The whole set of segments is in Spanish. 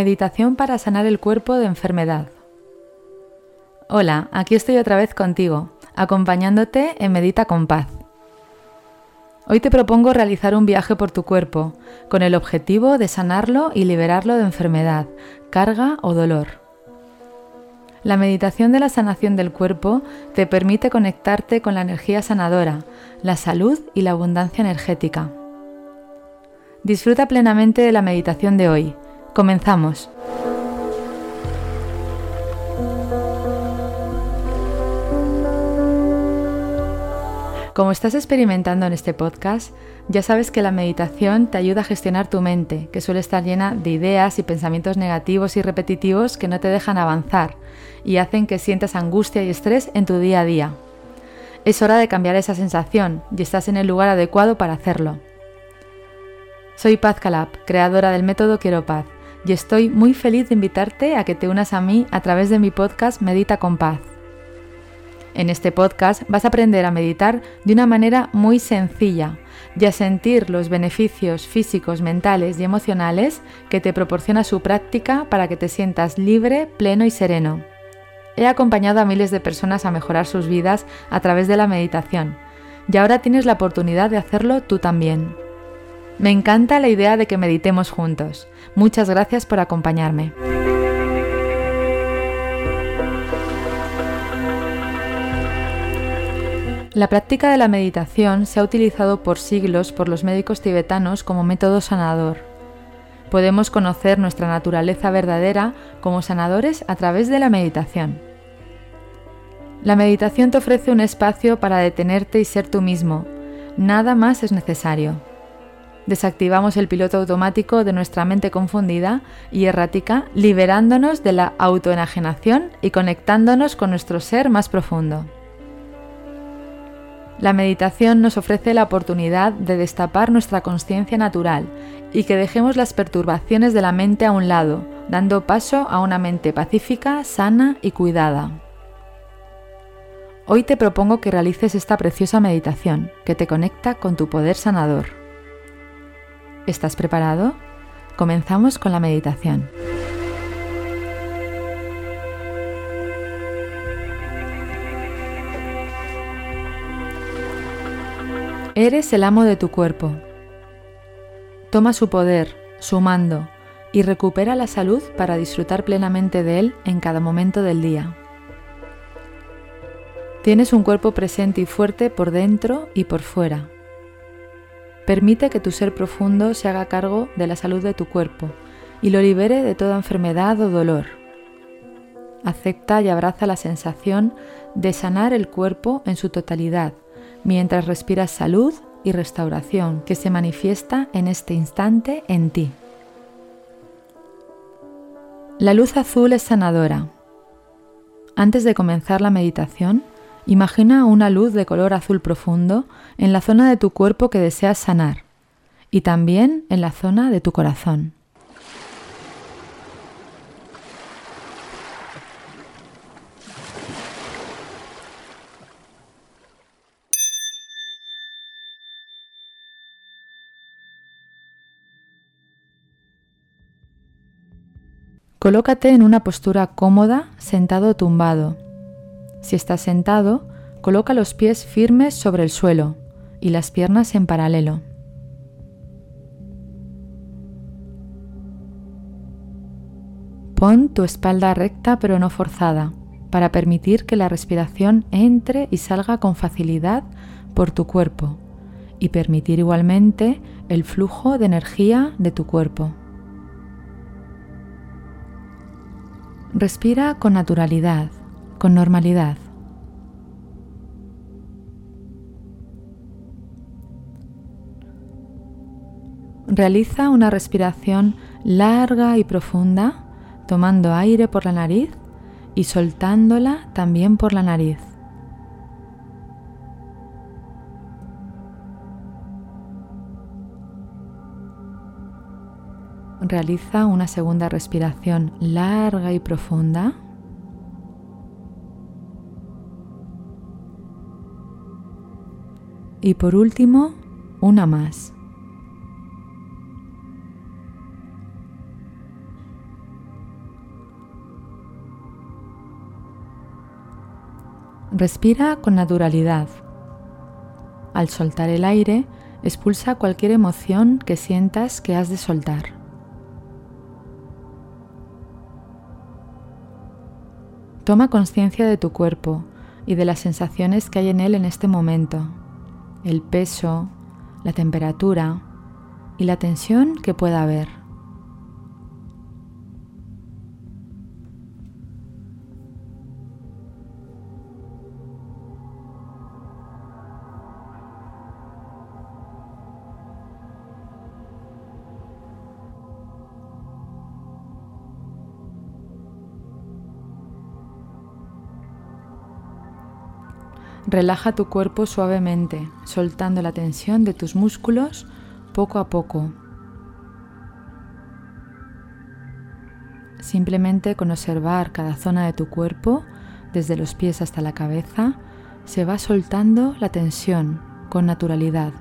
Meditación para sanar el cuerpo de enfermedad. Hola, aquí estoy otra vez contigo, acompañándote en Medita con Paz. Hoy te propongo realizar un viaje por tu cuerpo, con el objetivo de sanarlo y liberarlo de enfermedad, carga o dolor. La meditación de la sanación del cuerpo te permite conectarte con la energía sanadora, la salud y la abundancia energética. Disfruta plenamente de la meditación de hoy Comenzamos. Como estás experimentando en este podcast, ya sabes que la meditación te ayuda a gestionar tu mente, que suele estar llena de ideas y pensamientos negativos y repetitivos que no te dejan avanzar y hacen que sientas angustia y estrés en tu día a día. Es hora de cambiar esa sensación y estás en el lugar adecuado para hacerlo. Soy Paz Calab, creadora del método Quiero Paz y estoy muy feliz de invitarte a que te unas a mí a través de mi podcast Medita con Paz. En este podcast vas a aprender a meditar de una manera muy sencilla y a sentir los beneficios físicos, mentales y emocionales que te proporciona su práctica para que te sientas libre, pleno y sereno. He acompañado a miles de personas a mejorar sus vidas a través de la meditación y ahora tienes la oportunidad de hacerlo tú también. Me encanta la idea de que meditemos juntos. Muchas gracias por acompañarme. La práctica de la meditación se ha utilizado por siglos por los médicos tibetanos como método sanador. Podemos conocer nuestra naturaleza verdadera como sanadores a través de la meditación. La meditación te ofrece un espacio para detenerte y ser tú mismo. Nada más es necesario desactivamos el piloto automático de nuestra mente confundida y errática, liberándonos de la autoenajenación y conectándonos con nuestro ser más profundo. La meditación nos ofrece la oportunidad de destapar nuestra conciencia natural y que dejemos las perturbaciones de la mente a un lado, dando paso a una mente pacífica, sana y cuidada. Hoy te propongo que realices esta preciosa meditación que te conecta con tu poder sanador. ¿Estás preparado? Comenzamos con la meditación. Eres el amo de tu cuerpo. Toma su poder, su mando, y recupera la salud para disfrutar plenamente de él en cada momento del día. Tienes un cuerpo presente y fuerte por dentro y por fuera Permite que tu ser profundo se haga cargo de la salud de tu cuerpo y lo libere de toda enfermedad o dolor. Acepta y abraza la sensación de sanar el cuerpo en su totalidad mientras respiras salud y restauración que se manifiesta en este instante en ti. La luz azul es sanadora. Antes de comenzar la meditación, Imagina una luz de color azul profundo en la zona de tu cuerpo que deseas sanar y también en la zona de tu corazón. Colócate en una postura cómoda, sentado o tumbado si estás sentado, coloca los pies firmes sobre el suelo y las piernas en paralelo. Pon tu espalda recta pero no forzada para permitir que la respiración entre y salga con facilidad por tu cuerpo y permitir igualmente el flujo de energía de tu cuerpo. Respira con naturalidad con normalidad. Realiza una respiración larga y profunda, tomando aire por la nariz y soltándola también por la nariz. Realiza una segunda respiración larga y profunda. Y por último, una más. Respira con naturalidad. Al soltar el aire, expulsa cualquier emoción que sientas que has de soltar. Toma conciencia de tu cuerpo y de las sensaciones que hay en él en este momento el peso, la temperatura y la tensión que pueda haber. Relaja tu cuerpo suavemente, soltando la tensión de tus músculos poco a poco. Simplemente con observar cada zona de tu cuerpo, desde los pies hasta la cabeza, se va soltando la tensión con naturalidad.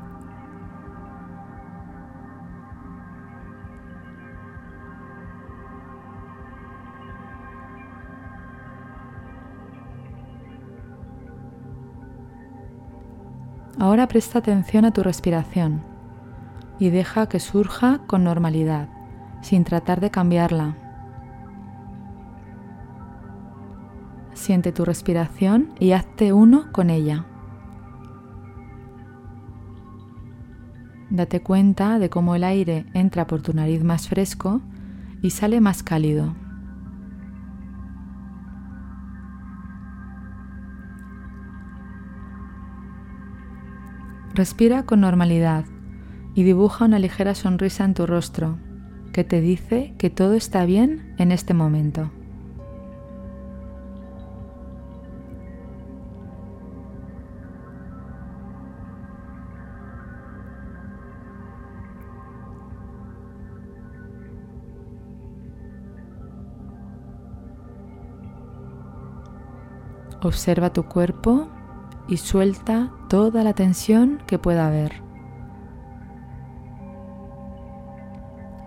Ahora presta atención a tu respiración y deja que surja con normalidad, sin tratar de cambiarla. Siente tu respiración y hazte uno con ella. Date cuenta de cómo el aire entra por tu nariz más fresco y sale más cálido. Respira con normalidad y dibuja una ligera sonrisa en tu rostro que te dice que todo está bien en este momento. Observa tu cuerpo y suelta toda la tensión que pueda haber.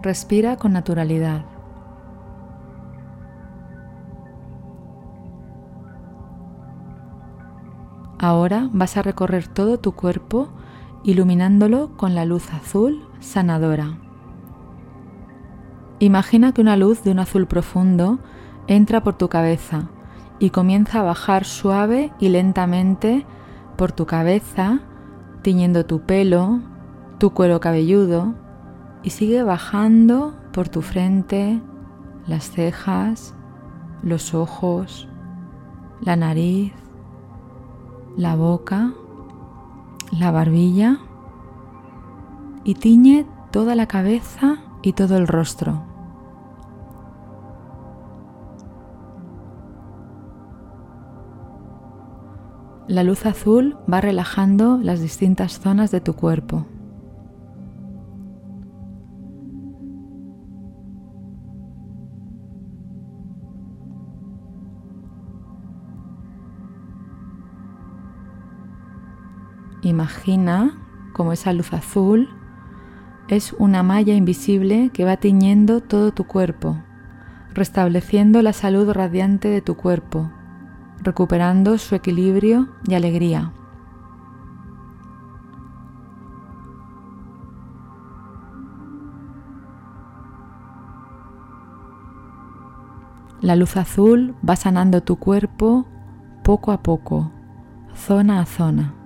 Respira con naturalidad. Ahora vas a recorrer todo tu cuerpo iluminándolo con la luz azul sanadora. Imagina que una luz de un azul profundo entra por tu cabeza y comienza a bajar suave y lentamente por tu cabeza, tiñendo tu pelo, tu cuero cabelludo y sigue bajando por tu frente, las cejas, los ojos, la nariz, la boca, la barbilla y tiñe toda la cabeza y todo el rostro. La luz azul va relajando las distintas zonas de tu cuerpo. Imagina como esa luz azul es una malla invisible que va tiñendo todo tu cuerpo, restableciendo la salud radiante de tu cuerpo recuperando su equilibrio y alegría. La luz azul va sanando tu cuerpo poco a poco, zona a zona.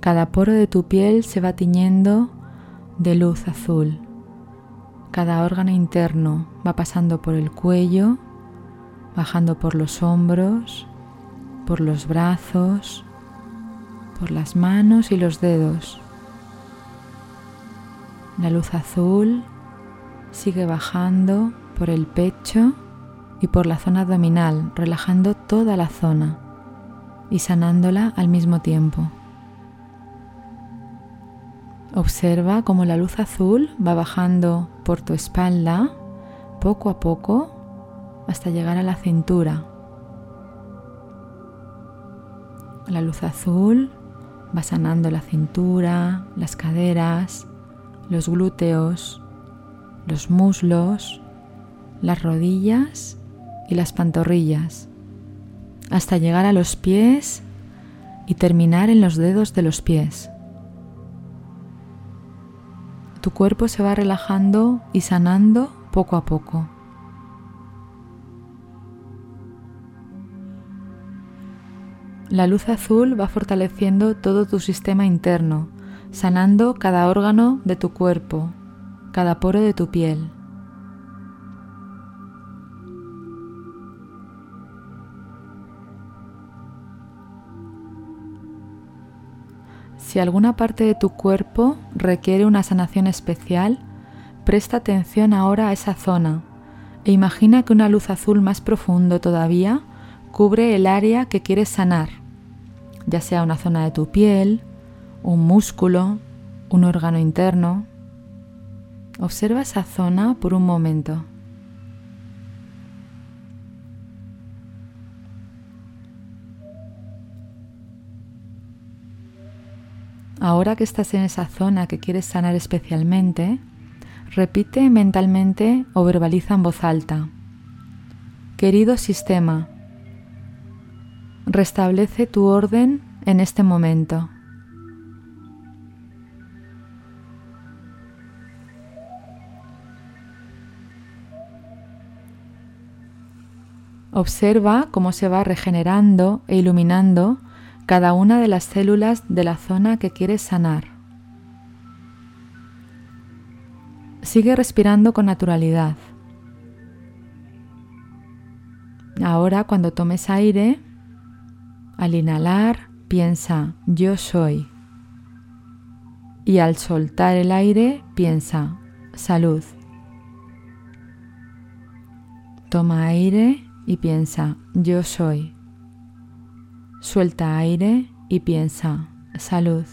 Cada poro de tu piel se va tiñendo de luz azul. Cada órgano interno va pasando por el cuello, bajando por los hombros, por los brazos, por las manos y los dedos. La luz azul sigue bajando por el pecho y por la zona abdominal, relajando toda la zona y sanándola al mismo tiempo. Observa cómo la luz azul va bajando por tu espalda poco a poco hasta llegar a la cintura. La luz azul va sanando la cintura, las caderas, los glúteos, los muslos, las rodillas y las pantorrillas, hasta llegar a los pies y terminar en los dedos de los pies. Tu cuerpo se va relajando y sanando poco a poco. La luz azul va fortaleciendo todo tu sistema interno, sanando cada órgano de tu cuerpo, cada poro de tu piel. Si alguna parte de tu cuerpo requiere una sanación especial, presta atención ahora a esa zona e imagina que una luz azul más profundo todavía cubre el área que quieres sanar, ya sea una zona de tu piel, un músculo, un órgano interno. Observa esa zona por un momento. Ahora que estás en esa zona que quieres sanar especialmente, repite mentalmente o verbaliza en voz alta. Querido sistema, restablece tu orden en este momento. Observa cómo se va regenerando e iluminando cada una de las células de la zona que quieres sanar. Sigue respirando con naturalidad. Ahora cuando tomes aire, al inhalar piensa yo soy y al soltar el aire piensa salud. Toma aire y piensa yo soy. Suelta aire y piensa, salud.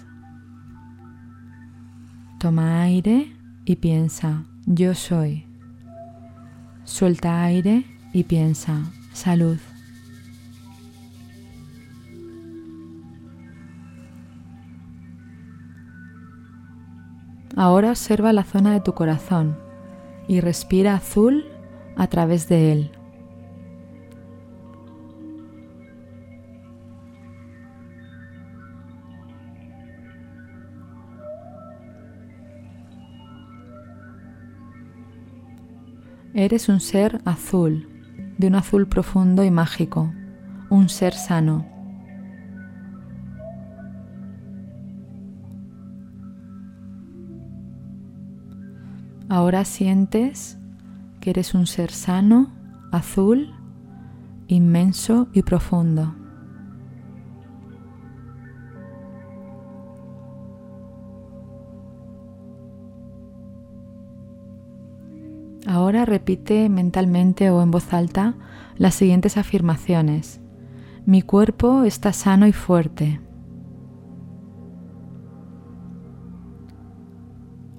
Toma aire y piensa, yo soy. Suelta aire y piensa, salud. Ahora observa la zona de tu corazón y respira azul a través de él. Eres un ser azul, de un azul profundo y mágico, un ser sano. Ahora sientes que eres un ser sano, azul, inmenso y profundo. Ahora repite mentalmente o en voz alta las siguientes afirmaciones. Mi cuerpo está sano y fuerte.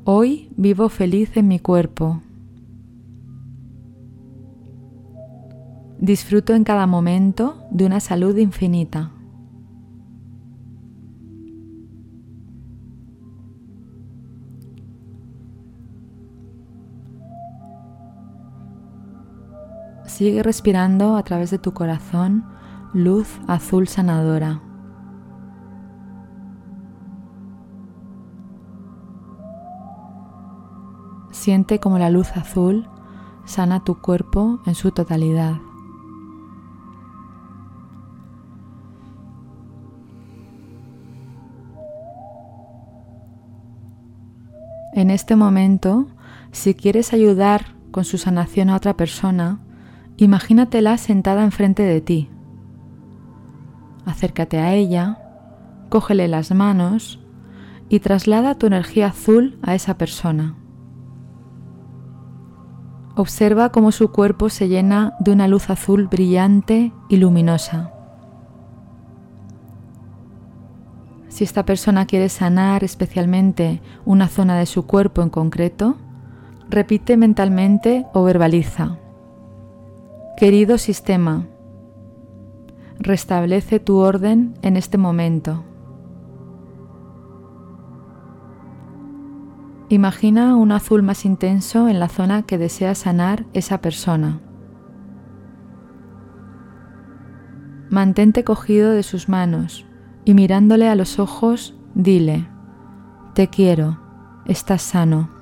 Hoy vivo feliz en mi cuerpo. Disfruto en cada momento de una salud infinita. Sigue respirando a través de tu corazón luz azul sanadora. Siente como la luz azul sana tu cuerpo en su totalidad. En este momento, si quieres ayudar con su sanación a otra persona, Imagínatela sentada enfrente de ti. Acércate a ella, cógele las manos y traslada tu energía azul a esa persona. Observa cómo su cuerpo se llena de una luz azul brillante y luminosa. Si esta persona quiere sanar especialmente una zona de su cuerpo en concreto, repite mentalmente o verbaliza. Querido sistema, restablece tu orden en este momento. Imagina un azul más intenso en la zona que desea sanar esa persona. Mantente cogido de sus manos y mirándole a los ojos, dile, te quiero, estás sano.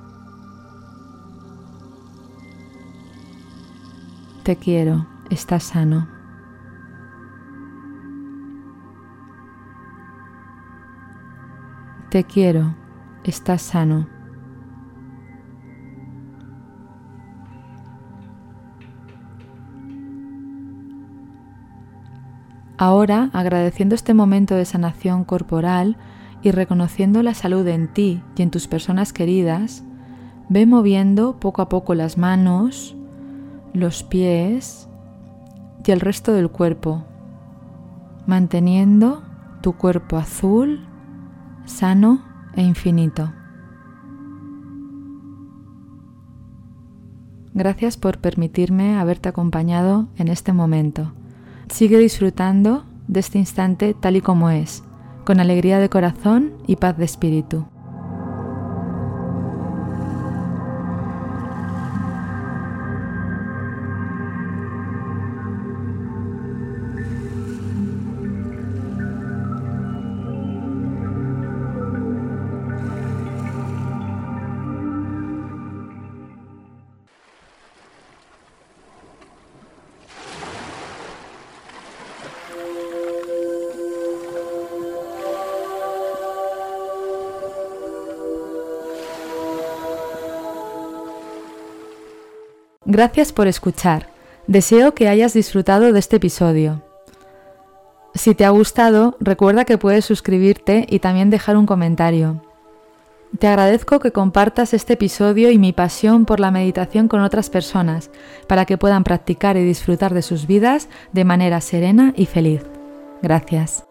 Te quiero, estás sano. Te quiero, estás sano. Ahora, agradeciendo este momento de sanación corporal y reconociendo la salud en ti y en tus personas queridas, ve moviendo poco a poco las manos, los pies y el resto del cuerpo, manteniendo tu cuerpo azul, sano e infinito. Gracias por permitirme haberte acompañado en este momento. Sigue disfrutando de este instante tal y como es, con alegría de corazón y paz de espíritu. Gracias por escuchar. Deseo que hayas disfrutado de este episodio. Si te ha gustado, recuerda que puedes suscribirte y también dejar un comentario. Te agradezco que compartas este episodio y mi pasión por la meditación con otras personas, para que puedan practicar y disfrutar de sus vidas de manera serena y feliz. Gracias.